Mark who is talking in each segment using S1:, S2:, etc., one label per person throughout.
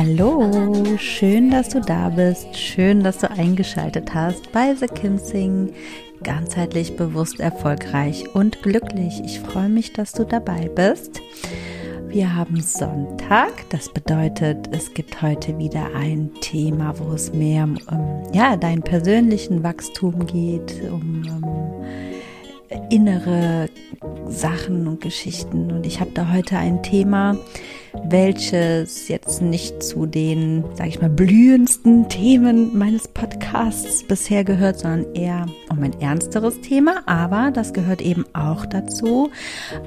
S1: Hallo, schön, dass du da bist, schön, dass du eingeschaltet hast bei The Kim Sing, ganzheitlich bewusst erfolgreich und glücklich. Ich freue mich, dass du dabei bist. Wir haben Sonntag, das bedeutet, es gibt heute wieder ein Thema, wo es mehr um ja, deinen persönlichen Wachstum geht, um, um innere Sachen und Geschichten. Und ich habe da heute ein Thema, welches jetzt nicht zu den, sage ich mal, blühendsten Themen meines Podcasts bisher gehört, sondern eher um ein ernsteres Thema. Aber das gehört eben auch dazu,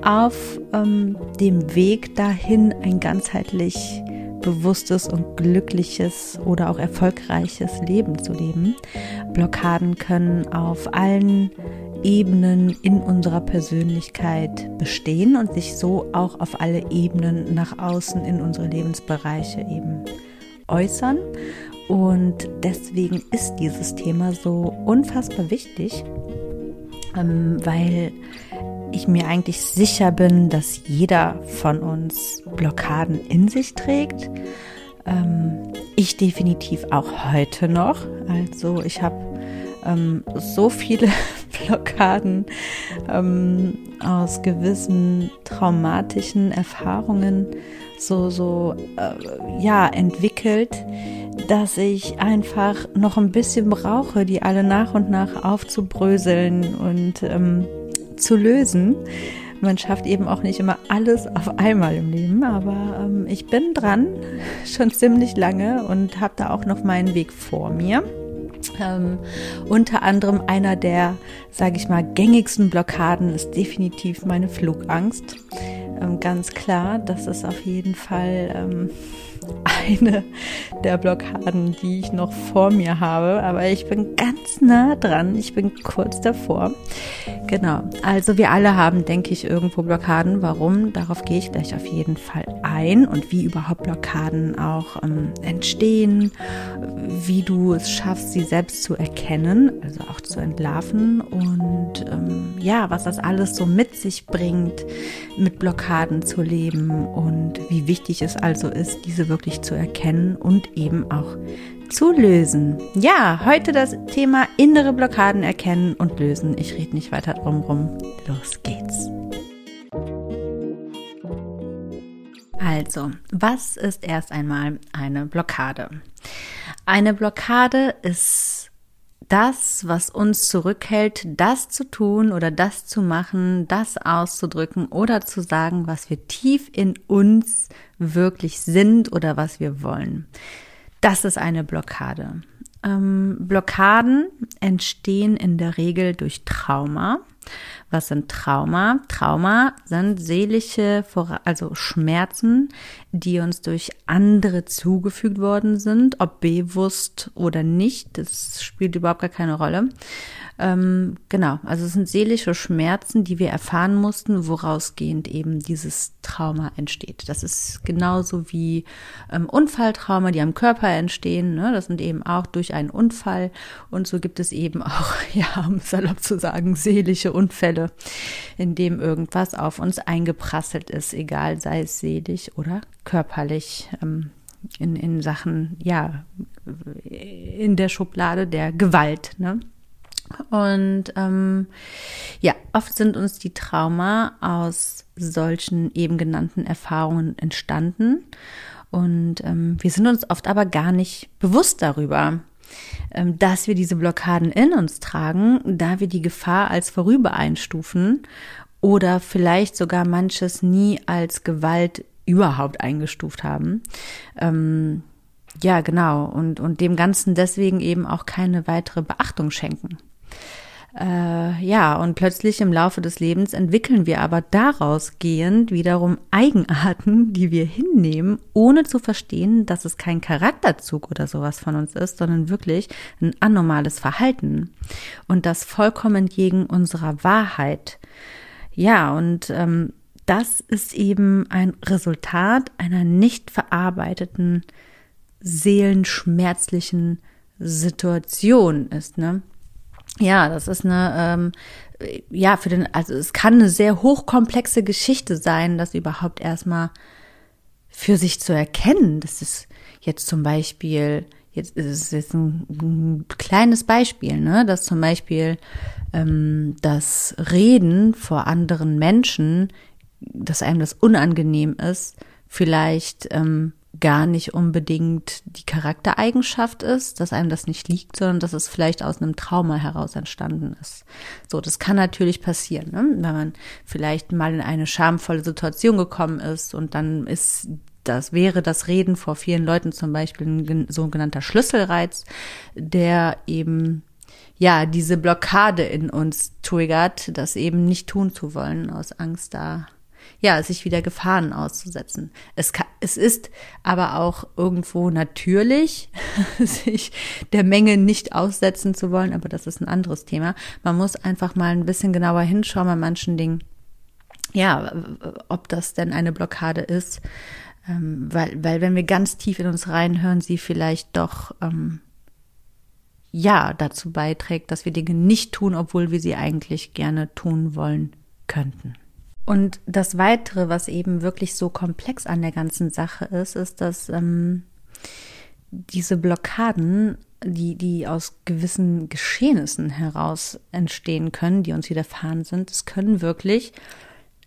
S1: auf ähm, dem Weg dahin ein ganzheitlich bewusstes und glückliches oder auch erfolgreiches Leben zu leben. Blockaden können auf allen Ebenen in unserer Persönlichkeit bestehen und sich so auch auf alle Ebenen nach außen in unsere Lebensbereiche eben äußern. Und deswegen ist dieses Thema so unfassbar wichtig, ähm, weil ich mir eigentlich sicher bin, dass jeder von uns Blockaden in sich trägt. Ähm, ich definitiv auch heute noch. Also ich habe ähm, so viele Blockaden ähm, aus gewissen traumatischen Erfahrungen so so äh, ja entwickelt, dass ich einfach noch ein bisschen brauche, die alle nach und nach aufzubröseln und ähm, zu lösen. Man schafft eben auch nicht immer alles auf einmal im Leben, aber ähm, ich bin dran, schon ziemlich lange und habe da auch noch meinen Weg vor mir. Ähm, unter anderem einer der, sage ich mal, gängigsten Blockaden ist definitiv meine Flugangst. Ähm, ganz klar, das ist auf jeden Fall ähm, eine der Blockaden, die ich noch vor mir habe. Aber ich bin ganz nah dran. Ich bin kurz davor. Genau. Also wir alle haben, denke ich, irgendwo Blockaden. Warum? Darauf gehe ich gleich auf jeden Fall ein und wie überhaupt Blockaden auch ähm, entstehen, wie du es schaffst, sie selbst zu erkennen, also auch zu entlarven und ähm, ja, was das alles so mit sich bringt, mit Blockaden zu leben und wie wichtig es also ist, diese wirklich zu erkennen und eben auch zu lösen. Ja, heute das Thema innere Blockaden erkennen und lösen. Ich rede nicht weiter drum rum. Los geht's. Also, was ist erst einmal eine Blockade? Eine Blockade ist das, was uns zurückhält, das zu tun oder das zu machen, das auszudrücken oder zu sagen, was wir tief in uns wirklich sind oder was wir wollen. Das ist eine Blockade. Ähm, Blockaden entstehen in der Regel durch Trauma. Was sind Trauma? Trauma sind seelische, also Schmerzen, die uns durch andere zugefügt worden sind, ob bewusst oder nicht. Das spielt überhaupt gar keine Rolle. Ähm, genau, also es sind seelische Schmerzen, die wir erfahren mussten, worausgehend eben dieses Trauma entsteht. Das ist genauso wie ähm, Unfalltrauma, die am Körper entstehen. Ne? Das sind eben auch durch einen Unfall. Und so gibt es eben auch, ja, um salopp zu sagen, seelische Unfälle, in dem irgendwas auf uns eingeprasselt ist, egal sei es seelisch oder körperlich. Ähm, in, in Sachen, ja, in der Schublade der Gewalt. Ne? Und ähm, ja, oft sind uns die Trauma aus solchen eben genannten Erfahrungen entstanden. Und ähm, wir sind uns oft aber gar nicht bewusst darüber, ähm, dass wir diese Blockaden in uns tragen, da wir die Gefahr als vorüber einstufen oder vielleicht sogar manches nie als Gewalt überhaupt eingestuft haben. Ähm, ja, genau. Und, und dem Ganzen deswegen eben auch keine weitere Beachtung schenken. Äh, ja, und plötzlich im Laufe des Lebens entwickeln wir aber daraus gehend wiederum Eigenarten, die wir hinnehmen, ohne zu verstehen, dass es kein Charakterzug oder sowas von uns ist, sondern wirklich ein anormales Verhalten. Und das vollkommen gegen unserer Wahrheit. Ja, und ähm, das ist eben ein Resultat einer nicht verarbeiteten, seelenschmerzlichen Situation ist, ne? ja, das ist eine, ähm, ja, für den, also es kann eine sehr hochkomplexe Geschichte sein, das überhaupt erstmal für sich zu erkennen. Das ist jetzt zum Beispiel, jetzt ist es jetzt ein, ein kleines Beispiel, ne, dass zum Beispiel ähm, das Reden vor anderen Menschen, dass einem das unangenehm ist, vielleicht ähm, gar nicht unbedingt die Charaktereigenschaft ist, dass einem das nicht liegt, sondern dass es vielleicht aus einem Trauma heraus entstanden ist. So, das kann natürlich passieren, ne? wenn man vielleicht mal in eine schamvolle Situation gekommen ist und dann ist das wäre das Reden vor vielen Leuten zum Beispiel ein sogenannter Schlüsselreiz, der eben ja diese Blockade in uns triggert, das eben nicht tun zu wollen aus Angst da ja, sich wieder Gefahren auszusetzen. Es, kann, es ist aber auch irgendwo natürlich, sich der Menge nicht aussetzen zu wollen, aber das ist ein anderes Thema. Man muss einfach mal ein bisschen genauer hinschauen bei manchen Dingen. Ja, ob das denn eine Blockade ist, ähm, weil, weil wenn wir ganz tief in uns reinhören, sie vielleicht doch ähm, ja dazu beiträgt, dass wir Dinge nicht tun, obwohl wir sie eigentlich gerne tun wollen könnten. Und das Weitere, was eben wirklich so komplex an der ganzen Sache ist, ist, dass ähm, diese Blockaden, die, die aus gewissen Geschehnissen heraus entstehen können, die uns widerfahren sind, es können wirklich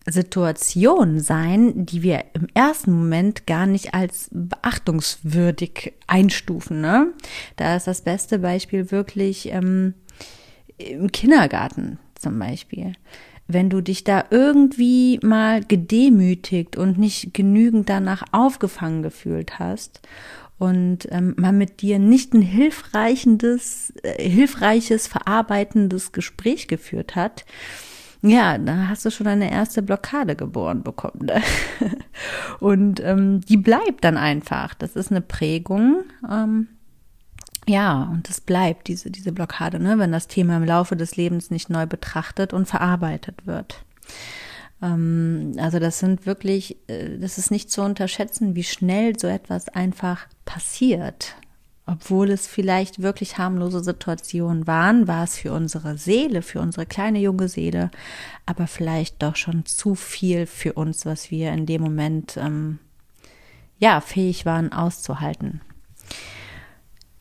S1: Situationen sein, die wir im ersten Moment gar nicht als beachtungswürdig einstufen. Ne? Da ist das beste Beispiel wirklich ähm, im Kindergarten zum Beispiel wenn du dich da irgendwie mal gedemütigt und nicht genügend danach aufgefangen gefühlt hast und ähm, man mit dir nicht ein hilfreichendes, äh, hilfreiches, verarbeitendes Gespräch geführt hat, ja, da hast du schon eine erste Blockade geboren bekommen. Ne? Und ähm, die bleibt dann einfach. Das ist eine Prägung, ähm, ja, und es bleibt diese, diese Blockade, ne, wenn das Thema im Laufe des Lebens nicht neu betrachtet und verarbeitet wird. Ähm, also das sind wirklich, äh, das ist nicht zu unterschätzen, wie schnell so etwas einfach passiert. Obwohl es vielleicht wirklich harmlose Situationen waren, war es für unsere Seele, für unsere kleine junge Seele, aber vielleicht doch schon zu viel für uns, was wir in dem Moment ähm, ja fähig waren auszuhalten.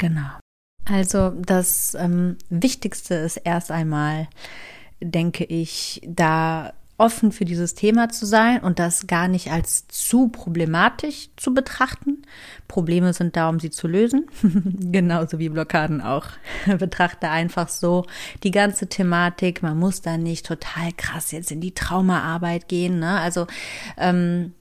S1: Genau. Also das ähm, Wichtigste ist erst einmal, denke ich, da offen für dieses Thema zu sein und das gar nicht als zu problematisch zu betrachten. Probleme sind da, um sie zu lösen, genauso wie Blockaden auch. Betrachte einfach so die ganze Thematik. Man muss da nicht total krass jetzt in die Traumaarbeit gehen. Ne? Also ähm,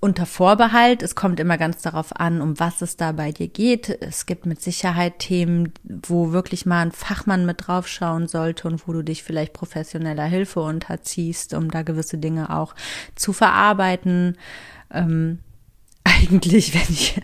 S1: unter Vorbehalt. Es kommt immer ganz darauf an, um was es da bei dir geht. Es gibt mit Sicherheit Themen, wo wirklich mal ein Fachmann mit draufschauen sollte und wo du dich vielleicht professioneller Hilfe unterziehst, um da gewisse Dinge auch zu verarbeiten. Ähm, eigentlich, wenn ich,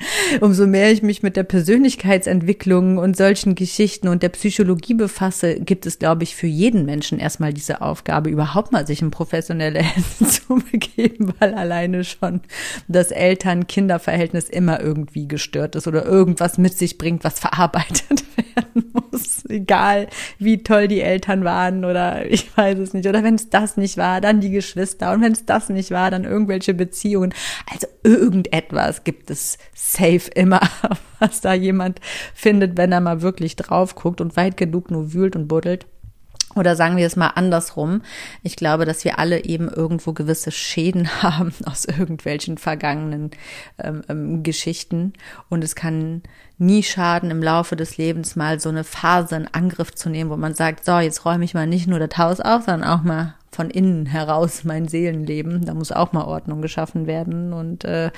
S1: umso mehr ich mich mit der Persönlichkeitsentwicklung und solchen Geschichten und der Psychologie befasse, gibt es, glaube ich, für jeden Menschen erstmal diese Aufgabe, überhaupt mal sich in professionelle Hände zu begeben, weil alleine schon das Eltern-Kinder-Verhältnis immer irgendwie gestört ist oder irgendwas mit sich bringt, was verarbeitet werden muss. Egal, wie toll die Eltern waren oder ich weiß es nicht. Oder wenn es das nicht war, dann die Geschwister. Und wenn es das nicht war, dann irgendwelche Beziehungen. Also irgendetwas was gibt es safe immer, was da jemand findet, wenn er mal wirklich drauf guckt und weit genug nur wühlt und buddelt. Oder sagen wir es mal andersrum. Ich glaube, dass wir alle eben irgendwo gewisse Schäden haben aus irgendwelchen vergangenen ähm, ähm, Geschichten. Und es kann nie schaden, im Laufe des Lebens mal so eine Phase in Angriff zu nehmen, wo man sagt, so, jetzt räume ich mal nicht nur das Haus auf, sondern auch mal von innen heraus mein Seelenleben. Da muss auch mal Ordnung geschaffen werden. Und äh,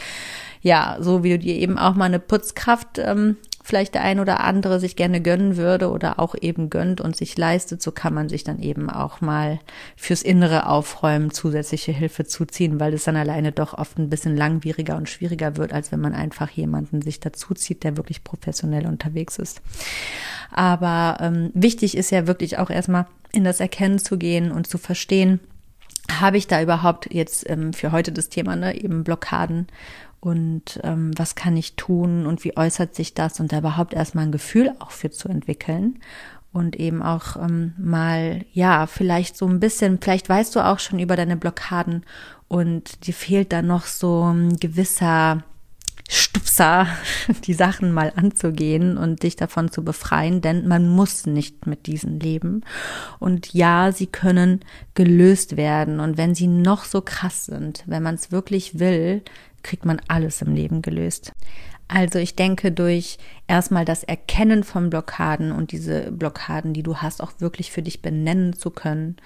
S1: ja, so wie du dir eben auch mal eine Putzkraft ähm, vielleicht der ein oder andere sich gerne gönnen würde oder auch eben gönnt und sich leistet, so kann man sich dann eben auch mal fürs innere Aufräumen zusätzliche Hilfe zuziehen, weil es dann alleine doch oft ein bisschen langwieriger und schwieriger wird, als wenn man einfach jemanden sich dazuzieht, der wirklich professionell unterwegs ist. Aber ähm, wichtig ist ja wirklich auch erstmal in das Erkennen zu gehen und zu verstehen, habe ich da überhaupt jetzt ähm, für heute das Thema, ne, eben Blockaden und ähm, was kann ich tun und wie äußert sich das und da überhaupt erstmal ein Gefühl auch für zu entwickeln und eben auch ähm, mal, ja, vielleicht so ein bisschen, vielleicht weißt du auch schon über deine Blockaden und dir fehlt da noch so ein gewisser Stupser, die Sachen mal anzugehen und dich davon zu befreien, denn man muss nicht mit diesen leben. Und ja, sie können gelöst werden. Und wenn sie noch so krass sind, wenn man es wirklich will, kriegt man alles im Leben gelöst. Also ich denke, durch erstmal das Erkennen von Blockaden und diese Blockaden, die du hast, auch wirklich für dich benennen zu können,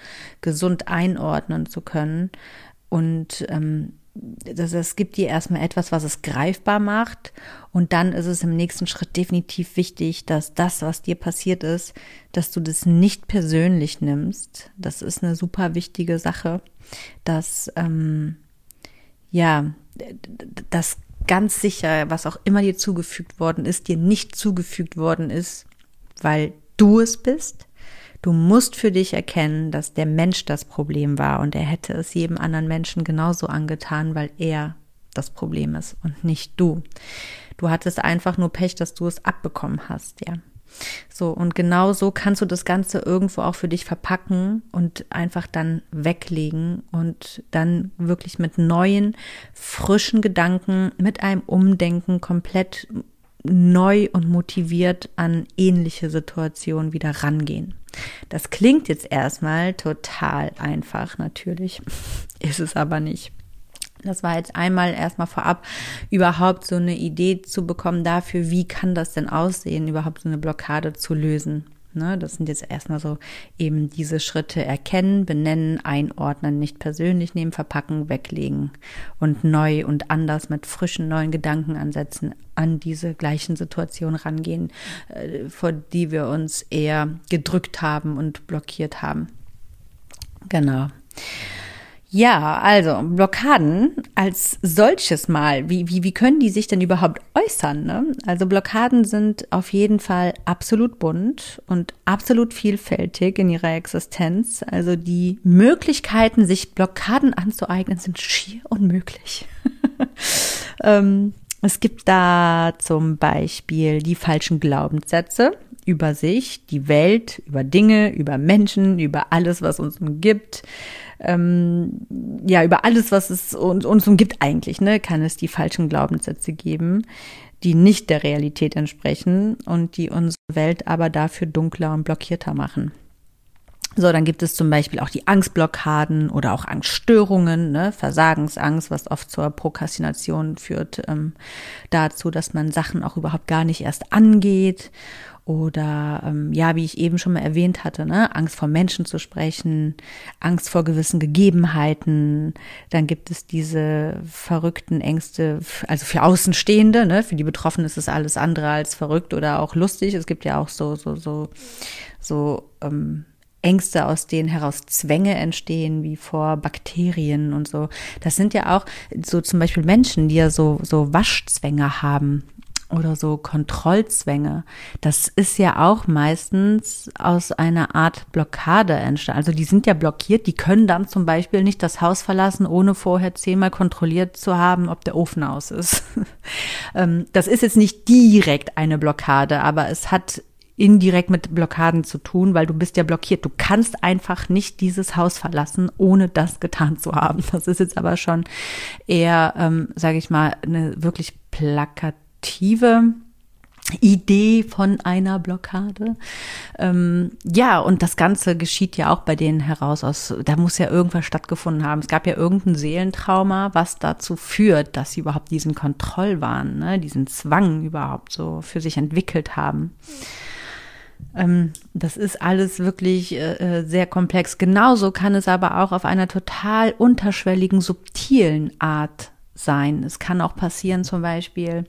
S1: gesund einordnen zu können und ähm, das, das gibt dir erstmal etwas, was es greifbar macht. Und dann ist es im nächsten Schritt definitiv wichtig, dass das, was dir passiert ist, dass du das nicht persönlich nimmst. Das ist eine super wichtige Sache, dass ähm, ja, das ganz sicher, was auch immer dir zugefügt worden ist, dir nicht zugefügt worden ist, weil du es bist. Du musst für dich erkennen, dass der Mensch das Problem war und er hätte es jedem anderen Menschen genauso angetan, weil er das Problem ist und nicht du. Du hattest einfach nur Pech, dass du es abbekommen hast, ja. So, und genau so kannst du das Ganze irgendwo auch für dich verpacken und einfach dann weglegen und dann wirklich mit neuen, frischen Gedanken, mit einem Umdenken komplett neu und motiviert an ähnliche Situationen wieder rangehen. Das klingt jetzt erstmal total einfach, natürlich, ist es aber nicht. Das war jetzt einmal erstmal vorab, überhaupt so eine Idee zu bekommen dafür, wie kann das denn aussehen, überhaupt so eine Blockade zu lösen. Ne, das sind jetzt erstmal so eben diese Schritte erkennen, benennen, einordnen, nicht persönlich nehmen, verpacken, weglegen und neu und anders mit frischen neuen Gedankenansätzen an diese gleichen Situationen rangehen, äh, vor die wir uns eher gedrückt haben und blockiert haben. Genau. Ja, also Blockaden als solches mal, wie, wie, wie können die sich denn überhaupt äußern? Ne? Also Blockaden sind auf jeden Fall absolut bunt und absolut vielfältig in ihrer Existenz. Also die Möglichkeiten, sich Blockaden anzueignen, sind schier unmöglich. ähm, es gibt da zum Beispiel die falschen Glaubenssätze über sich, die Welt, über Dinge, über Menschen, über alles, was uns umgibt ähm, ja, über alles, was es uns, uns umgibt eigentlich, ne, kann es die falschen Glaubenssätze geben, die nicht der Realität entsprechen und die unsere Welt aber dafür dunkler und blockierter machen. So, dann gibt es zum Beispiel auch die Angstblockaden oder auch Angststörungen, ne? Versagensangst, was oft zur Prokrastination führt, ähm, dazu, dass man Sachen auch überhaupt gar nicht erst angeht oder ähm, ja, wie ich eben schon mal erwähnt hatte, ne, Angst vor Menschen zu sprechen, Angst vor gewissen Gegebenheiten. Dann gibt es diese verrückten Ängste, also für Außenstehende, ne, für die Betroffenen ist es alles andere als verrückt oder auch lustig. Es gibt ja auch so so so so ähm, Ängste, aus denen heraus Zwänge entstehen, wie vor Bakterien und so. Das sind ja auch so zum Beispiel Menschen, die ja so, so Waschzwänge haben oder so Kontrollzwänge. Das ist ja auch meistens aus einer Art Blockade entstanden. Also die sind ja blockiert, die können dann zum Beispiel nicht das Haus verlassen, ohne vorher zehnmal kontrolliert zu haben, ob der Ofen aus ist. Ähm, das ist jetzt nicht direkt eine Blockade, aber es hat indirekt mit Blockaden zu tun, weil du bist ja blockiert. Du kannst einfach nicht dieses Haus verlassen, ohne das getan zu haben. Das ist jetzt aber schon eher, ähm, sage ich mal, eine wirklich plakative Idee von einer Blockade. Ähm, ja, und das Ganze geschieht ja auch bei denen heraus aus, da muss ja irgendwas stattgefunden haben. Es gab ja irgendein Seelentrauma, was dazu führt, dass sie überhaupt diesen Kontrollwahn, ne, diesen Zwang überhaupt so für sich entwickelt haben. Ähm, das ist alles wirklich äh, äh sehr komplex. Genauso kann es aber auch auf einer total unterschwelligen, subtilen Art sein. Es kann auch passieren, zum Beispiel,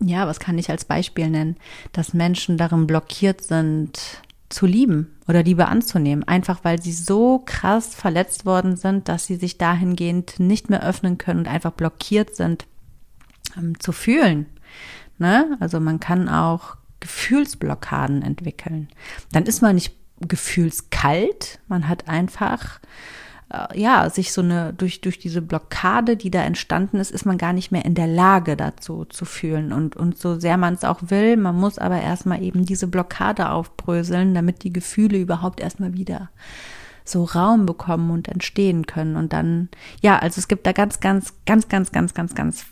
S1: ja, was kann ich als Beispiel nennen, dass Menschen darin blockiert sind, zu lieben oder Liebe anzunehmen, einfach weil sie so krass verletzt worden sind, dass sie sich dahingehend nicht mehr öffnen können und einfach blockiert sind, ähm, zu fühlen. Ne? Also man kann auch Gefühlsblockaden entwickeln. Dann ist man nicht gefühlskalt, man hat einfach ja, sich so eine, durch, durch diese Blockade, die da entstanden ist, ist man gar nicht mehr in der Lage dazu zu fühlen. Und, und so sehr man es auch will, man muss aber erstmal eben diese Blockade aufbröseln, damit die Gefühle überhaupt erstmal wieder so Raum bekommen und entstehen können. Und dann, ja, also es gibt da ganz, ganz, ganz, ganz, ganz, ganz, ganz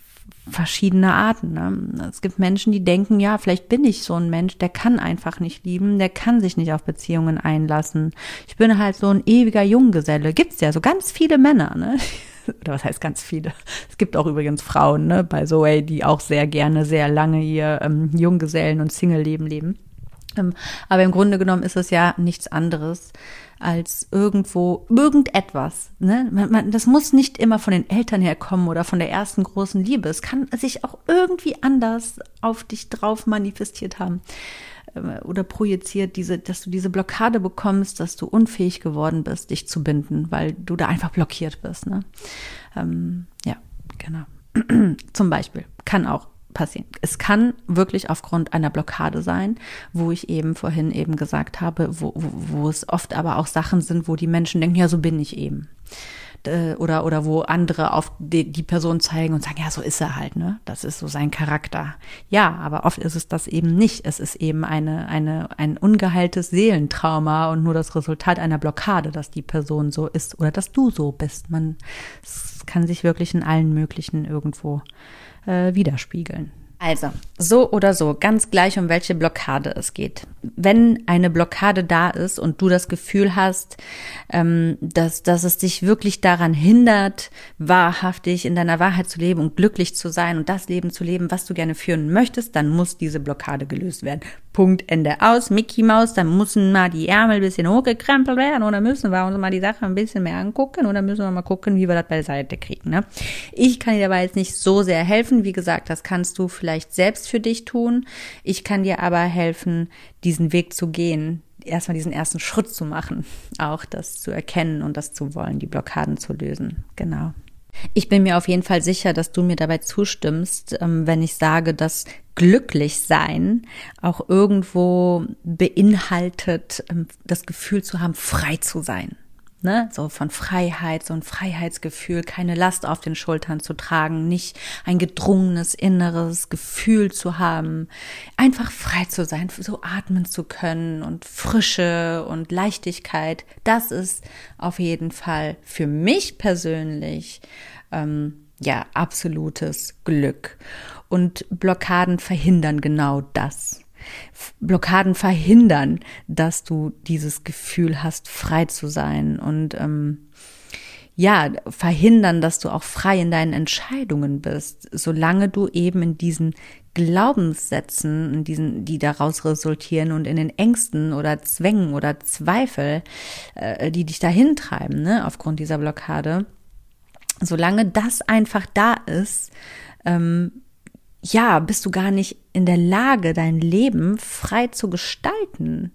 S1: verschiedene Arten. Ne? Es gibt Menschen, die denken, ja, vielleicht bin ich so ein Mensch, der kann einfach nicht lieben, der kann sich nicht auf Beziehungen einlassen. Ich bin halt so ein ewiger Junggeselle. Gibt's ja so ganz viele Männer, ne? Oder was heißt ganz viele? Es gibt auch übrigens Frauen, ne, bei Zoe, die auch sehr gerne, sehr lange ihr ähm, Junggesellen- und Single-Leben leben. Ähm, aber im Grunde genommen ist es ja nichts anderes als irgendwo irgendetwas. Ne? Man, man, das muss nicht immer von den Eltern herkommen oder von der ersten großen Liebe. Es kann sich auch irgendwie anders auf dich drauf manifestiert haben äh, oder projiziert, diese, dass du diese Blockade bekommst, dass du unfähig geworden bist, dich zu binden, weil du da einfach blockiert bist. Ne? Ähm, ja, genau. Zum Beispiel kann auch passieren. Es kann wirklich aufgrund einer Blockade sein, wo ich eben vorhin eben gesagt habe, wo, wo, wo es oft aber auch Sachen sind, wo die Menschen denken, ja, so bin ich eben oder oder wo andere auf die, die, Person zeigen und sagen, ja, so ist er halt, ne? Das ist so sein Charakter. Ja, aber oft ist es das eben nicht. Es ist eben eine eine ein ungeheiltes Seelentrauma und nur das Resultat einer Blockade, dass die Person so ist oder dass du so bist. Man kann sich wirklich in allen möglichen irgendwo äh, widerspiegeln. Also, so oder so, ganz gleich, um welche Blockade es geht. Wenn eine Blockade da ist und du das Gefühl hast, ähm, dass, dass es dich wirklich daran hindert, wahrhaftig in deiner Wahrheit zu leben und glücklich zu sein und das Leben zu leben, was du gerne führen möchtest, dann muss diese Blockade gelöst werden. Punkt, Ende aus. Mickey Maus, dann müssen mal die Ärmel ein bisschen hochgekrempelt werden oder müssen wir uns mal die Sache ein bisschen mehr angucken oder müssen wir mal gucken, wie wir das beiseite kriegen. Ne? Ich kann dir dabei jetzt nicht so sehr helfen. Wie gesagt, das kannst du vielleicht selbst für dich tun. Ich kann dir aber helfen, diesen Weg zu gehen, erstmal diesen ersten Schritt zu machen, auch das zu erkennen und das zu wollen, die Blockaden zu lösen. Genau. Ich bin mir auf jeden Fall sicher, dass du mir dabei zustimmst, ähm, wenn ich sage, dass glücklich sein auch irgendwo beinhaltet, ähm, das Gefühl zu haben, frei zu sein. Ne? So von Freiheit, so ein Freiheitsgefühl, keine Last auf den Schultern zu tragen, nicht ein gedrungenes inneres Gefühl zu haben, einfach frei zu sein, so atmen zu können und Frische und Leichtigkeit. Das ist auf jeden Fall für mich persönlich ähm, ja absolutes Glück. Und Blockaden verhindern genau das. Blockaden verhindern, dass du dieses Gefühl hast, frei zu sein und ähm, ja, verhindern, dass du auch frei in deinen Entscheidungen bist, solange du eben in diesen Glaubenssätzen, in diesen, die daraus resultieren und in den Ängsten oder Zwängen oder Zweifel, äh, die dich dahin treiben, ne, aufgrund dieser Blockade, solange das einfach da ist, ähm, ja, bist du gar nicht in der Lage, dein Leben frei zu gestalten.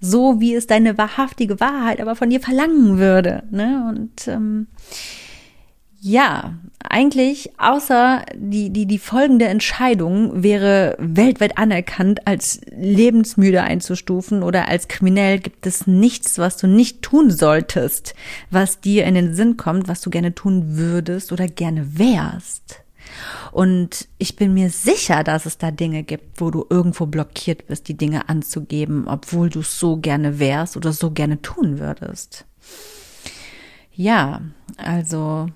S1: So wie es deine wahrhaftige Wahrheit aber von dir verlangen würde. Ne? Und ähm, ja, eigentlich außer die, die, die folgende Entscheidung wäre weltweit anerkannt als lebensmüde einzustufen oder als kriminell gibt es nichts, was du nicht tun solltest, was dir in den Sinn kommt, was du gerne tun würdest oder gerne wärst. Und ich bin mir sicher, dass es da Dinge gibt, wo du irgendwo blockiert bist, die Dinge anzugeben, obwohl du es so gerne wärst oder so gerne tun würdest. Ja, also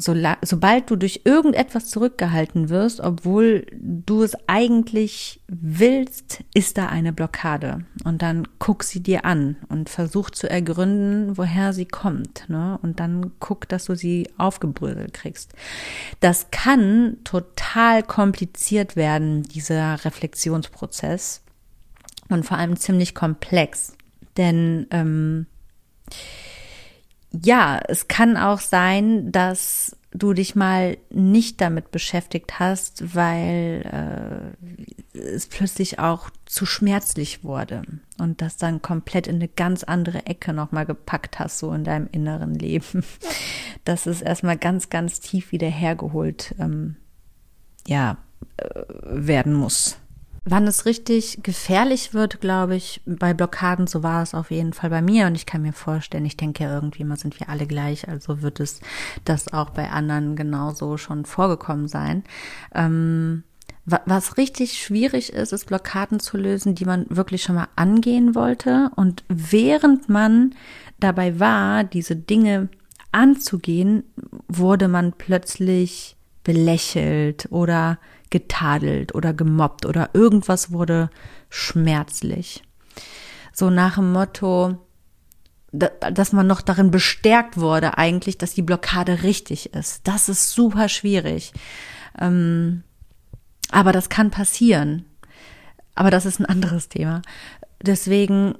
S1: so, sobald du durch irgendetwas zurückgehalten wirst, obwohl du es eigentlich willst, ist da eine Blockade. Und dann guck sie dir an und versuch zu ergründen, woher sie kommt. Ne? Und dann guck, dass du sie aufgebröselt kriegst. Das kann total kompliziert werden, dieser Reflexionsprozess. Und vor allem ziemlich komplex. Denn ähm, ja, es kann auch sein, dass du dich mal nicht damit beschäftigt hast, weil äh, es plötzlich auch zu schmerzlich wurde und das dann komplett in eine ganz andere Ecke nochmal gepackt hast, so in deinem inneren Leben. Das ist erstmal ganz, ganz tief wieder hergeholt, ähm, ja, äh, werden muss. Wann es richtig gefährlich wird, glaube ich, bei Blockaden, so war es auf jeden Fall bei mir. Und ich kann mir vorstellen, ich denke ja irgendwie mal sind wir alle gleich, also wird es das auch bei anderen genauso schon vorgekommen sein. Ähm, was richtig schwierig ist, ist Blockaden zu lösen, die man wirklich schon mal angehen wollte. Und während man dabei war, diese Dinge anzugehen, wurde man plötzlich belächelt oder getadelt oder gemobbt oder irgendwas wurde schmerzlich. So nach dem Motto, dass man noch darin bestärkt wurde eigentlich, dass die Blockade richtig ist. Das ist super schwierig. Ähm, aber das kann passieren. Aber das ist ein anderes Thema. Deswegen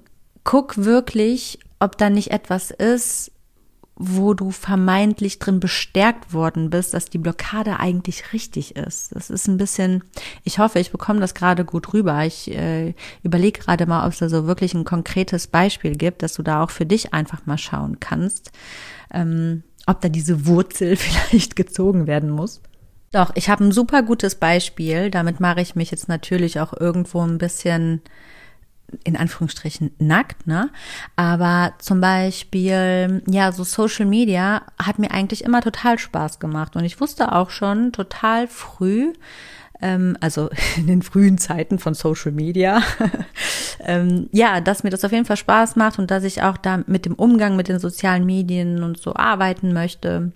S1: guck wirklich, ob da nicht etwas ist, wo du vermeintlich drin bestärkt worden bist, dass die Blockade eigentlich richtig ist. Das ist ein bisschen, ich hoffe, ich bekomme das gerade gut rüber. Ich äh, überlege gerade mal, ob es da so wirklich ein konkretes Beispiel gibt, dass du da auch für dich einfach mal schauen kannst, ähm, ob da diese Wurzel vielleicht gezogen werden muss. Doch, ich habe ein super gutes Beispiel. Damit mache ich mich jetzt natürlich auch irgendwo ein bisschen in Anführungsstrichen nackt, ne? Aber zum Beispiel, ja, so Social Media hat mir eigentlich immer total Spaß gemacht. Und ich wusste auch schon total früh, ähm, also in den frühen Zeiten von Social Media, ähm, ja, dass mir das auf jeden Fall Spaß macht und dass ich auch da mit dem Umgang mit den sozialen Medien und so arbeiten möchte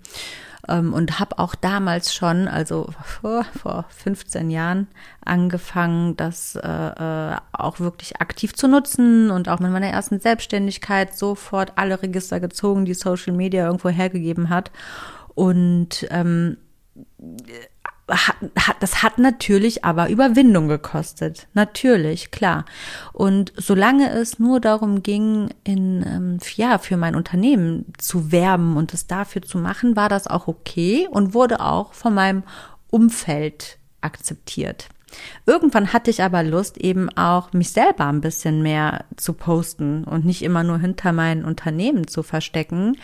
S1: und habe auch damals schon, also vor, vor 15 Jahren, angefangen, das äh, äh, auch wirklich aktiv zu nutzen und auch mit meiner ersten Selbstständigkeit sofort alle Register gezogen, die Social Media irgendwo hergegeben hat. Und ähm, das hat natürlich aber Überwindung gekostet. Natürlich, klar. Und solange es nur darum ging, in, ähm, ja, für mein Unternehmen zu werben und es dafür zu machen, war das auch okay und wurde auch von meinem Umfeld akzeptiert. Irgendwann hatte ich aber Lust, eben auch mich selber ein bisschen mehr zu posten und nicht immer nur hinter meinen Unternehmen zu verstecken.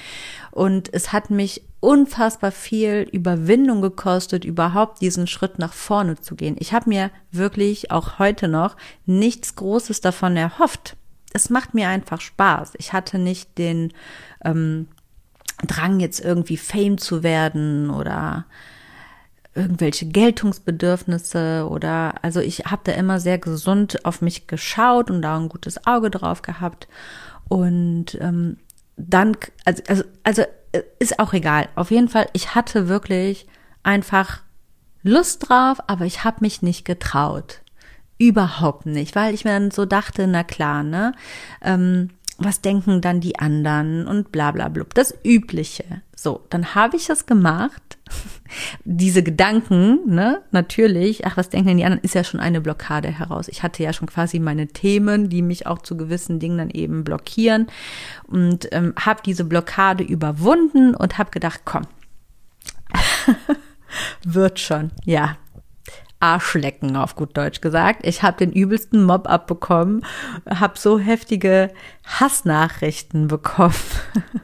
S1: Und es hat mich unfassbar viel Überwindung gekostet, überhaupt diesen Schritt nach vorne zu gehen. Ich habe mir wirklich auch heute noch nichts Großes davon erhofft. Es macht mir einfach Spaß. Ich hatte nicht den ähm, Drang, jetzt irgendwie Fame zu werden oder irgendwelche Geltungsbedürfnisse oder also ich habe da immer sehr gesund auf mich geschaut und da ein gutes Auge drauf gehabt und ähm, dann also also also ist auch egal. Auf jeden Fall, ich hatte wirklich einfach Lust drauf, aber ich habe mich nicht getraut. Überhaupt nicht, weil ich mir dann so dachte, na klar, ne? Ähm, was denken dann die anderen und bla bla blub. Das Übliche. So, dann habe ich das gemacht. Diese Gedanken, ne, natürlich, ach, was denken denn die anderen, ist ja schon eine Blockade heraus. Ich hatte ja schon quasi meine Themen, die mich auch zu gewissen Dingen dann eben blockieren und ähm, habe diese Blockade überwunden und habe gedacht, komm, wird schon, ja, Arschlecken auf gut Deutsch gesagt. Ich habe den übelsten Mob abbekommen, habe so heftige Hassnachrichten bekommen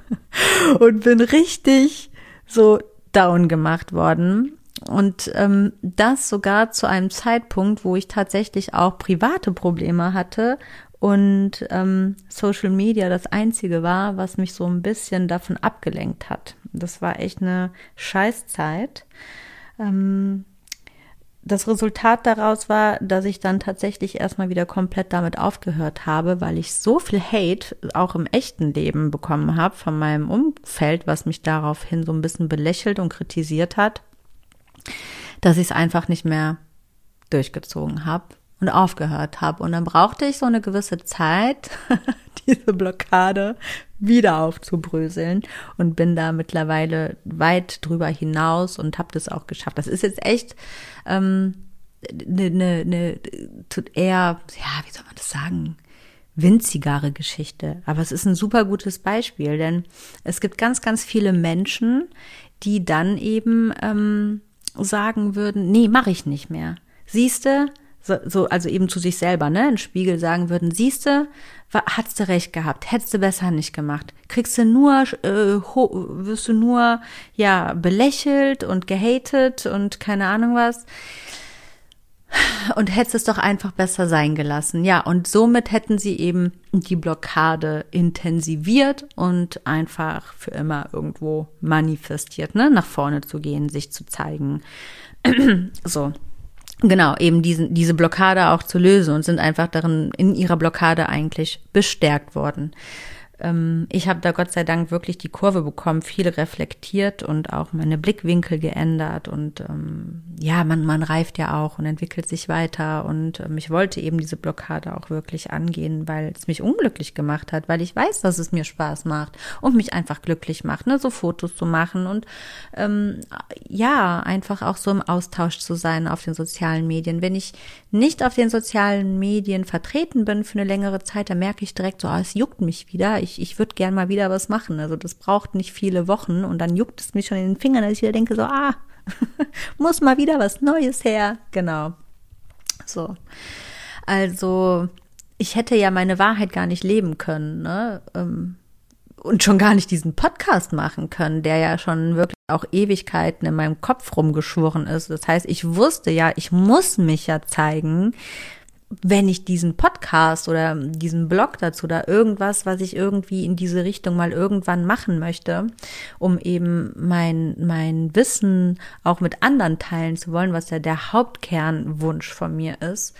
S1: und bin richtig so down gemacht worden. Und ähm, das sogar zu einem Zeitpunkt, wo ich tatsächlich auch private Probleme hatte und ähm, Social Media das Einzige war, was mich so ein bisschen davon abgelenkt hat. Das war echt eine Scheißzeit. Ähm, das Resultat daraus war, dass ich dann tatsächlich erstmal wieder komplett damit aufgehört habe, weil ich so viel Hate auch im echten Leben bekommen habe von meinem Umfeld, was mich daraufhin so ein bisschen belächelt und kritisiert hat, dass ich es einfach nicht mehr durchgezogen habe und aufgehört habe. Und dann brauchte ich so eine gewisse Zeit, diese Blockade wieder aufzubröseln und bin da mittlerweile weit drüber hinaus und habe das auch geschafft. Das ist jetzt echt ähm, eine, eine, eine eher, ja, wie soll man das sagen? winzigere Geschichte. Aber es ist ein super gutes Beispiel, denn es gibt ganz, ganz viele Menschen, die dann eben ähm, sagen würden, nee, mache ich nicht mehr. Siehste, so, so, also eben zu sich selber, ne, in Spiegel sagen würden, siehste, hattest du recht gehabt, hättest du besser nicht gemacht. Kriegst du nur, äh, wirst du nur, ja, belächelt und gehatet und keine Ahnung was. Und hättest es doch einfach besser sein gelassen. Ja, und somit hätten sie eben die Blockade intensiviert und einfach für immer irgendwo manifestiert, ne, nach vorne zu gehen, sich zu zeigen. so genau, eben diesen, diese Blockade auch zu lösen und sind einfach darin in ihrer Blockade eigentlich bestärkt worden ich habe da Gott sei Dank wirklich die Kurve bekommen, viel reflektiert und auch meine Blickwinkel geändert und ähm, ja, man, man reift ja auch und entwickelt sich weiter und ähm, ich wollte eben diese Blockade auch wirklich angehen, weil es mich unglücklich gemacht hat, weil ich weiß, dass es mir Spaß macht und mich einfach glücklich macht, ne, so Fotos zu machen und ähm, ja, einfach auch so im Austausch zu sein auf den sozialen Medien. Wenn ich nicht auf den sozialen Medien vertreten bin für eine längere Zeit, dann merke ich direkt so, oh, es juckt mich wieder ich, ich würde gern mal wieder was machen. Also das braucht nicht viele Wochen und dann juckt es mich schon in den Fingern, dass ich wieder denke, so, ah, muss mal wieder was Neues her. Genau. So. Also, ich hätte ja meine Wahrheit gar nicht leben können, ne? Ähm, und schon gar nicht diesen Podcast machen können, der ja schon wirklich auch Ewigkeiten in meinem Kopf rumgeschworen ist. Das heißt, ich wusste ja, ich muss mich ja zeigen, wenn ich diesen Podcast oder diesen Blog dazu oder irgendwas, was ich irgendwie in diese Richtung mal irgendwann machen möchte, um eben mein, mein Wissen auch mit anderen teilen zu wollen, was ja der Hauptkernwunsch von mir ist,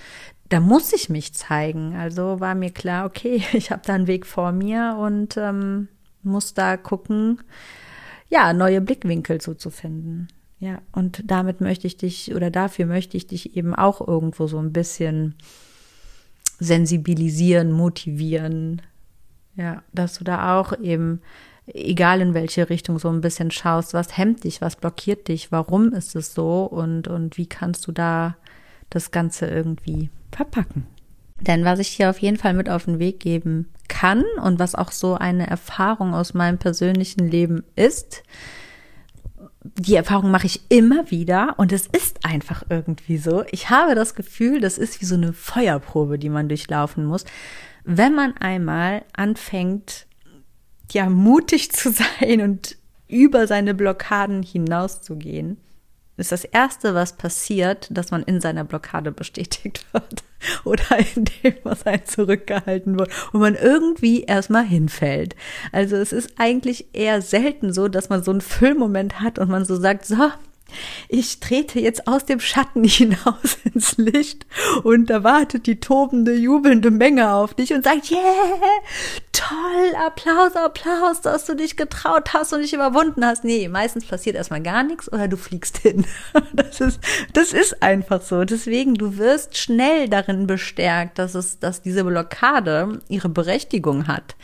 S1: da muss ich mich zeigen. Also war mir klar, okay, ich habe da einen Weg vor mir und ähm, muss da gucken, ja, neue Blickwinkel so zu finden. Ja, und damit möchte ich dich oder dafür möchte ich dich eben auch irgendwo so ein bisschen sensibilisieren, motivieren. Ja, dass du da auch eben, egal in welche Richtung, so ein bisschen schaust, was hemmt dich, was blockiert dich, warum ist es so und, und wie kannst du da das Ganze irgendwie verpacken. Denn was ich dir auf jeden Fall mit auf den Weg geben kann und was auch so eine Erfahrung aus meinem persönlichen Leben ist, die Erfahrung mache ich immer wieder und es ist einfach irgendwie so. Ich habe das Gefühl, das ist wie so eine Feuerprobe, die man durchlaufen muss. Wenn man einmal anfängt, ja, mutig zu sein und über seine Blockaden hinauszugehen, ist das Erste, was passiert, dass man in seiner Blockade bestätigt wird oder in dem, was einem zurückgehalten wird und man irgendwie erstmal hinfällt. Also es ist eigentlich eher selten so, dass man so einen Füllmoment hat und man so sagt, so, ich trete jetzt aus dem Schatten hinaus ins Licht und da wartet die tobende, jubelnde Menge auf dich und sagt, yeah, toll, Applaus, Applaus, dass du dich getraut hast und dich überwunden hast. Nee, meistens passiert erstmal gar nichts oder du fliegst hin. Das ist, das ist einfach so. Deswegen, du wirst schnell darin bestärkt, dass es, dass diese Blockade ihre Berechtigung hat.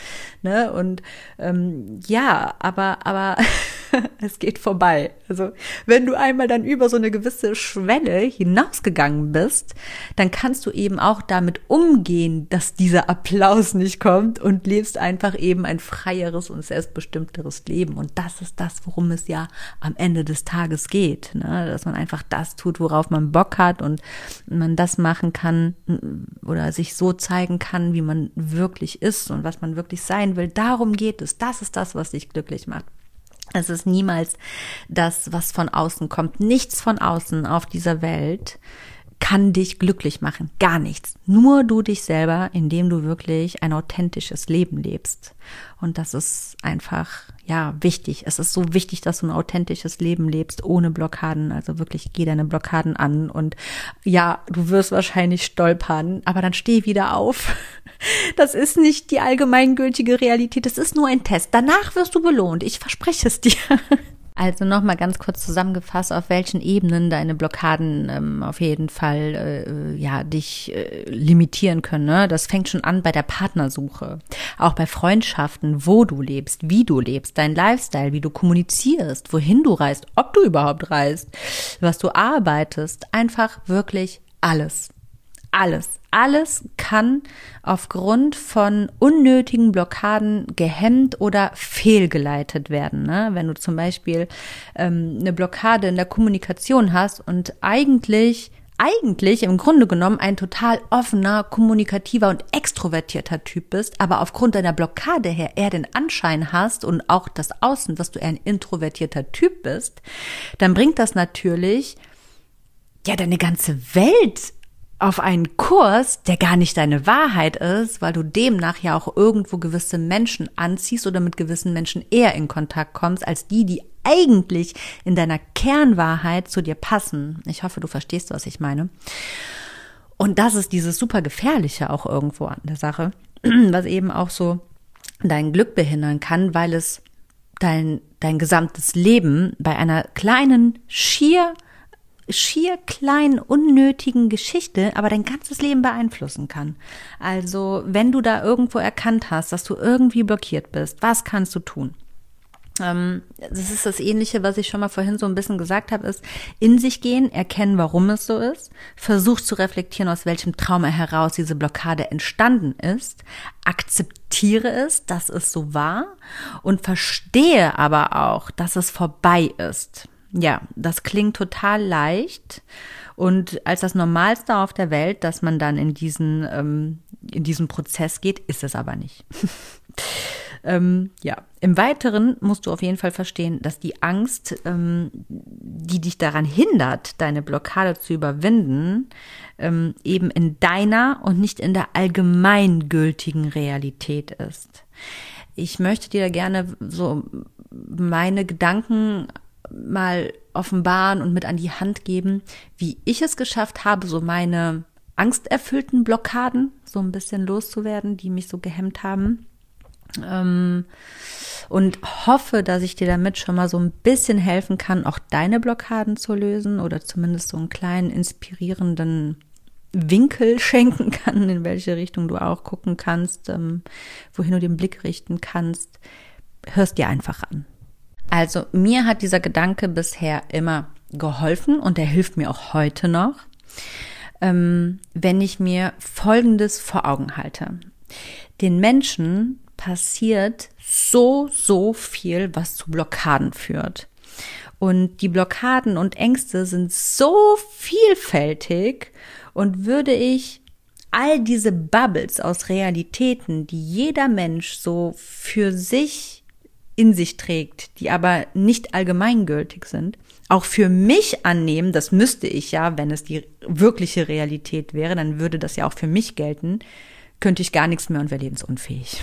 S1: Ne? Und ähm, ja, aber, aber es geht vorbei. Also wenn du einmal dann über so eine gewisse Schwelle hinausgegangen bist, dann kannst du eben auch damit umgehen, dass dieser Applaus nicht kommt und lebst einfach eben ein freieres und selbstbestimmteres Leben. Und das ist das, worum es ja am Ende des Tages geht. Ne? Dass man einfach das tut, worauf man Bock hat und man das machen kann oder sich so zeigen kann, wie man wirklich ist und was man wirklich sein will. Darum geht es. Das ist das, was dich glücklich macht. Es ist niemals das, was von außen kommt. Nichts von außen auf dieser Welt kann dich glücklich machen. Gar nichts. Nur du dich selber, indem du wirklich ein authentisches Leben lebst. Und das ist einfach, ja, wichtig. Es ist so wichtig, dass du ein authentisches Leben lebst, ohne Blockaden. Also wirklich geh deine Blockaden an und ja, du wirst wahrscheinlich stolpern, aber dann steh wieder auf. Das ist nicht die allgemeingültige Realität. Das ist nur ein Test. Danach wirst du belohnt. Ich verspreche es dir. Also nochmal ganz kurz zusammengefasst, auf welchen Ebenen deine Blockaden ähm, auf jeden Fall äh, ja dich äh, limitieren können. Ne? Das fängt schon an bei der Partnersuche, auch bei Freundschaften, wo du lebst, wie du lebst, dein Lifestyle, wie du kommunizierst, wohin du reist, ob du überhaupt reist, was du arbeitest, einfach wirklich alles alles. Alles kann aufgrund von unnötigen Blockaden gehemmt oder fehlgeleitet werden. Ne? Wenn du zum Beispiel ähm, eine Blockade in der Kommunikation hast und eigentlich eigentlich im Grunde genommen ein total offener, kommunikativer und extrovertierter Typ bist, aber aufgrund deiner Blockade her eher den Anschein hast und auch das Außen, dass du eher ein introvertierter Typ bist, dann bringt das natürlich ja deine ganze Welt auf einen Kurs, der gar nicht deine Wahrheit ist, weil du demnach ja auch irgendwo gewisse Menschen anziehst oder mit gewissen Menschen eher in Kontakt kommst, als die, die eigentlich in deiner Kernwahrheit zu dir passen. Ich hoffe, du verstehst, was ich meine. Und das ist dieses super gefährliche auch irgendwo an der Sache, was eben auch so dein Glück behindern kann, weil es dein, dein gesamtes Leben bei einer kleinen, schier schier kleinen, unnötigen Geschichte aber dein ganzes Leben beeinflussen kann. Also, wenn du da irgendwo erkannt hast, dass du irgendwie blockiert bist, was kannst du tun? Ähm, das ist das Ähnliche, was ich schon mal vorhin so ein bisschen gesagt habe, ist in sich gehen, erkennen, warum es so ist, versuch zu reflektieren, aus welchem Trauma heraus diese Blockade entstanden ist, akzeptiere es, dass es so war und verstehe aber auch, dass es vorbei ist. Ja, das klingt total leicht und als das Normalste auf der Welt, dass man dann in diesen, ähm, in diesen Prozess geht, ist es aber nicht. ähm, ja, im Weiteren musst du auf jeden Fall verstehen, dass die Angst, ähm, die dich daran hindert, deine Blockade zu überwinden, ähm, eben in deiner und nicht in der allgemeingültigen Realität ist. Ich möchte dir gerne so meine Gedanken mal offenbaren und mit an die Hand geben, wie ich es geschafft habe, so meine angsterfüllten Blockaden so ein bisschen loszuwerden, die mich so gehemmt haben. Ähm, und hoffe, dass ich dir damit schon mal so ein bisschen helfen kann, auch deine Blockaden zu lösen oder zumindest so einen kleinen inspirierenden Winkel schenken kann, in welche Richtung du auch gucken kannst, ähm, wohin du den Blick richten kannst. Hörst dir einfach an. Also mir hat dieser Gedanke bisher immer geholfen und er hilft mir auch heute noch, ähm, wenn ich mir Folgendes vor Augen halte. Den Menschen passiert so, so viel, was zu Blockaden führt. Und die Blockaden und Ängste sind so vielfältig und würde ich all diese Bubbles aus Realitäten, die jeder Mensch so für sich in sich trägt, die aber nicht allgemeingültig sind, auch für mich annehmen, das müsste ich ja, wenn es die wirkliche Realität wäre, dann würde das ja auch für mich gelten, könnte ich gar nichts mehr und wäre lebensunfähig.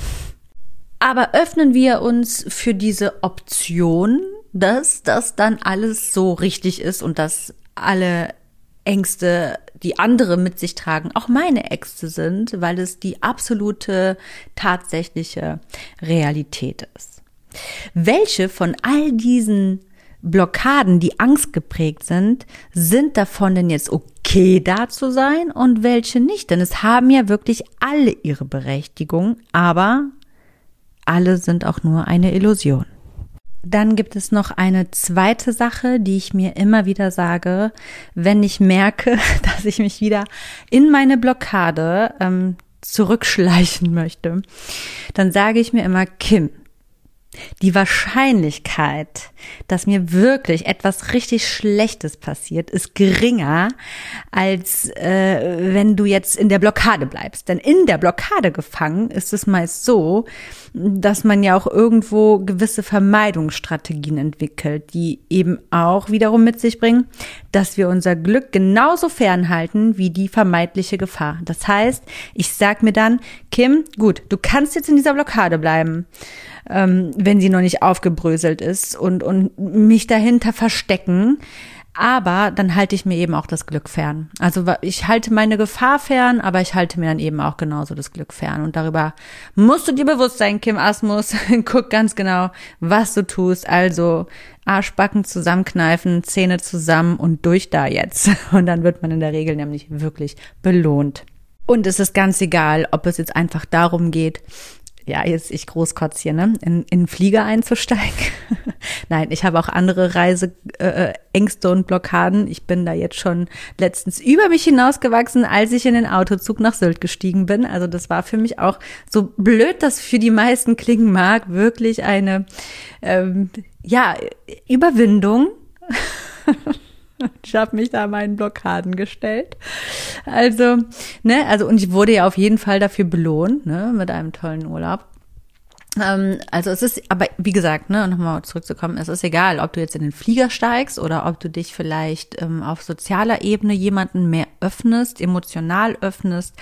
S1: Aber öffnen wir uns für diese Option, dass das dann alles so richtig ist und dass alle Ängste, die andere mit sich tragen, auch meine Ängste sind, weil es die absolute tatsächliche Realität ist. Welche von all diesen Blockaden, die Angst geprägt sind, sind davon denn jetzt okay da zu sein und welche nicht? Denn es haben ja wirklich alle ihre Berechtigung, aber alle sind auch nur eine Illusion. Dann gibt es noch eine zweite Sache, die ich mir immer wieder sage, wenn ich merke, dass ich mich wieder in meine Blockade ähm, zurückschleichen möchte. Dann sage ich mir immer, Kim, die Wahrscheinlichkeit, dass mir wirklich etwas richtig Schlechtes passiert, ist geringer, als äh, wenn du jetzt in der Blockade bleibst. Denn in der Blockade gefangen ist es meist so, dass man ja auch irgendwo gewisse Vermeidungsstrategien entwickelt, die eben auch wiederum mit sich bringen, dass wir unser Glück genauso fernhalten wie die vermeintliche Gefahr. Das heißt, ich sag mir dann, Kim, gut, du kannst jetzt in dieser Blockade bleiben ähm, wenn sie noch nicht aufgebröselt ist und, und mich dahinter verstecken. Aber dann halte ich mir eben auch das Glück fern. Also ich halte meine Gefahr fern, aber ich halte mir dann eben auch genauso das Glück fern. Und darüber musst du dir bewusst sein, Kim Asmus. Guck ganz genau, was du tust. Also Arschbacken zusammenkneifen, Zähne zusammen und durch da jetzt. Und dann wird man in der Regel nämlich wirklich belohnt. Und es ist ganz egal, ob es jetzt einfach darum geht, ja, jetzt ich großkotz hier, ne, in, in Flieger einzusteigen. Nein, ich habe auch andere Reiseängste äh, und Blockaden. Ich bin da jetzt schon letztens über mich hinausgewachsen, als ich in den Autozug nach Sylt gestiegen bin. Also das war für mich auch so blöd, dass für die meisten klingen mag, wirklich eine ähm, ja Überwindung. Ich habe mich da meinen Blockaden gestellt. Also, ne, also und ich wurde ja auf jeden Fall dafür belohnt, ne, mit einem tollen Urlaub. Ähm, also es ist, aber wie gesagt, ne, nochmal zurückzukommen, es ist egal, ob du jetzt in den Flieger steigst oder ob du dich vielleicht ähm, auf sozialer Ebene jemanden mehr öffnest, emotional öffnest,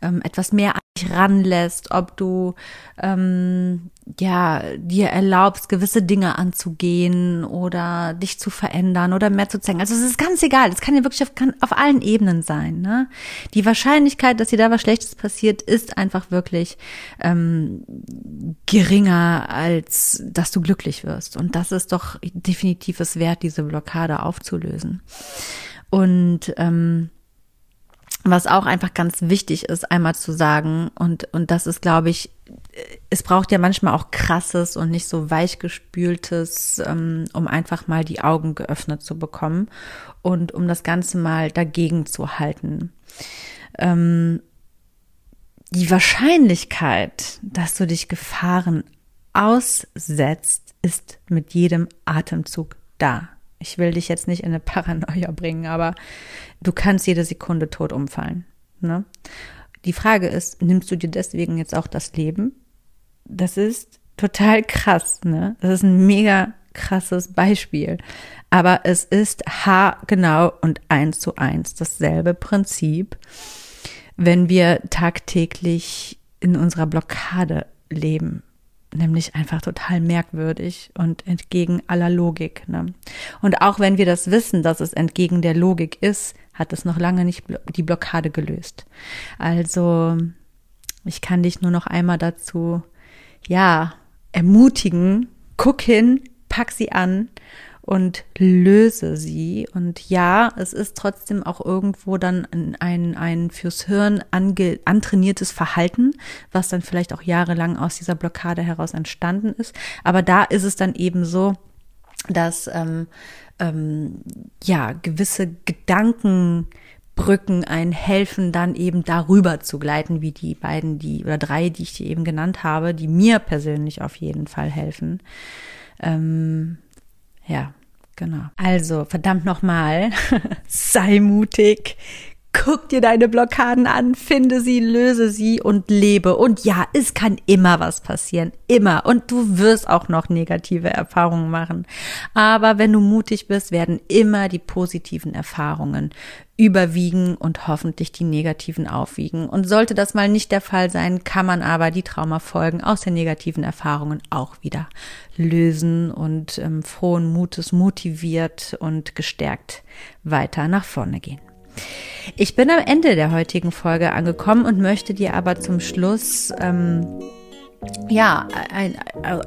S1: ähm, etwas mehr an dich ranlässt, ob du ähm, ja, dir erlaubst, gewisse Dinge anzugehen oder dich zu verändern oder mehr zu zeigen. Also es ist ganz egal. Es kann ja wirklich auf, kann auf allen Ebenen sein. Ne? Die Wahrscheinlichkeit, dass dir da was Schlechtes passiert, ist einfach wirklich ähm, geringer, als dass du glücklich wirst. Und das ist doch definitiv es wert, diese Blockade aufzulösen. Und ähm, was auch einfach ganz wichtig ist, einmal zu sagen, und, und das ist, glaube ich, es braucht ja manchmal auch krasses und nicht so weichgespültes, ähm, um einfach mal die Augen geöffnet zu bekommen und um das Ganze mal dagegen zu halten. Ähm, die Wahrscheinlichkeit, dass du dich Gefahren aussetzt, ist mit jedem Atemzug da. Ich will dich jetzt nicht in eine Paranoia bringen, aber du kannst jede Sekunde tot umfallen. Ne? Die Frage ist, nimmst du dir deswegen jetzt auch das Leben? Das ist total krass, ne? Das ist ein mega krasses Beispiel. Aber es ist haargenau und eins zu eins dasselbe Prinzip, wenn wir tagtäglich in unserer Blockade leben nämlich einfach total merkwürdig und entgegen aller Logik. Ne? Und auch wenn wir das wissen, dass es entgegen der Logik ist, hat es noch lange nicht die Blockade gelöst. Also ich kann dich nur noch einmal dazu, ja, ermutigen, guck hin, pack sie an und löse sie. Und ja, es ist trotzdem auch irgendwo dann ein, ein fürs Hirn ange, antrainiertes Verhalten, was dann vielleicht auch jahrelang aus dieser Blockade heraus entstanden ist. Aber da ist es dann eben so, dass ähm, ähm, ja gewisse Gedankenbrücken einen helfen, dann eben darüber zu gleiten, wie die beiden, die oder drei, die ich dir eben genannt habe, die mir persönlich auf jeden Fall helfen. Ähm, ja, genau. Also, verdammt nochmal, sei mutig, Guck dir deine Blockaden an, finde sie, löse sie und lebe. Und ja, es kann immer was passieren. Immer. Und du wirst auch noch negative Erfahrungen machen. Aber wenn du mutig bist, werden immer die positiven Erfahrungen überwiegen und hoffentlich die negativen aufwiegen. Und sollte das mal nicht der Fall sein, kann man aber die Traumafolgen aus den negativen Erfahrungen auch wieder lösen und ähm, frohen Mutes motiviert und gestärkt weiter nach vorne gehen. Ich bin am Ende der heutigen Folge angekommen und möchte dir aber zum Schluss ähm, ja, ein,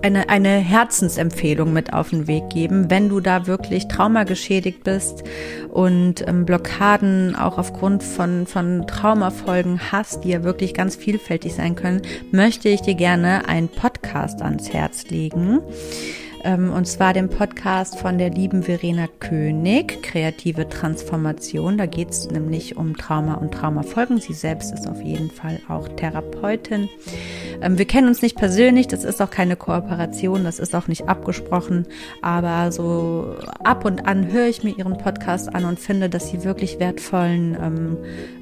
S1: eine, eine Herzensempfehlung mit auf den Weg geben, wenn du da wirklich traumageschädigt bist und ähm, Blockaden auch aufgrund von, von Traumafolgen hast, die ja wirklich ganz vielfältig sein können, möchte ich dir gerne einen Podcast ans Herz legen und zwar den Podcast von der lieben Verena König, Kreative Transformation. Da geht es nämlich um Trauma und Traumafolgen. Sie selbst ist auf jeden Fall auch Therapeutin. Ähm, wir kennen uns nicht persönlich, das ist auch keine Kooperation, das ist auch nicht abgesprochen, aber so ab und an höre ich mir ihren Podcast an und finde, dass sie wirklich wertvollen, ähm,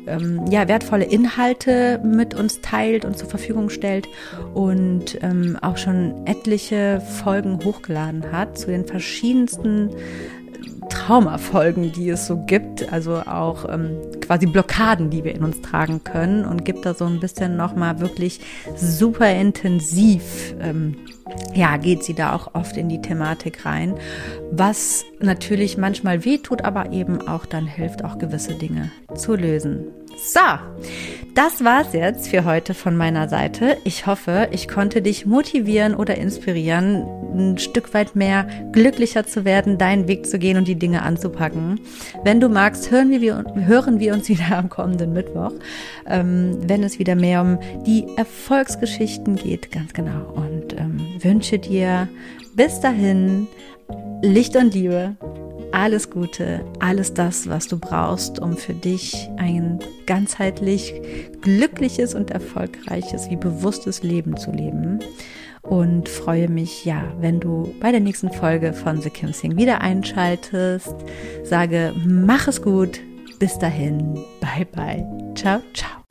S1: ähm, ja, wertvolle Inhalte mit uns teilt und zur Verfügung stellt und ähm, auch schon etliche Folgen hochgeladen hat zu den verschiedensten Traumafolgen, die es so gibt, also auch ähm, quasi Blockaden, die wir in uns tragen können und gibt da so ein bisschen nochmal wirklich super intensiv, ähm, ja, geht sie da auch oft in die Thematik rein, was natürlich manchmal wehtut, aber eben auch dann hilft, auch gewisse Dinge zu lösen. So, das war's jetzt für heute von meiner Seite. Ich hoffe, ich konnte dich motivieren oder inspirieren, ein Stück weit mehr glücklicher zu werden, deinen Weg zu gehen und die Dinge anzupacken. Wenn du magst, hören wir, hören wir uns wieder am kommenden Mittwoch, ähm, wenn es wieder mehr um die Erfolgsgeschichten geht, ganz genau. Und ähm, wünsche dir bis dahin Licht und Liebe alles Gute, alles das, was du brauchst, um für dich ein ganzheitlich glückliches und erfolgreiches, wie bewusstes Leben zu leben. Und freue mich, ja, wenn du bei der nächsten Folge von The Kim Sing wieder einschaltest. Sage, mach es gut. Bis dahin. Bye bye. Ciao, ciao.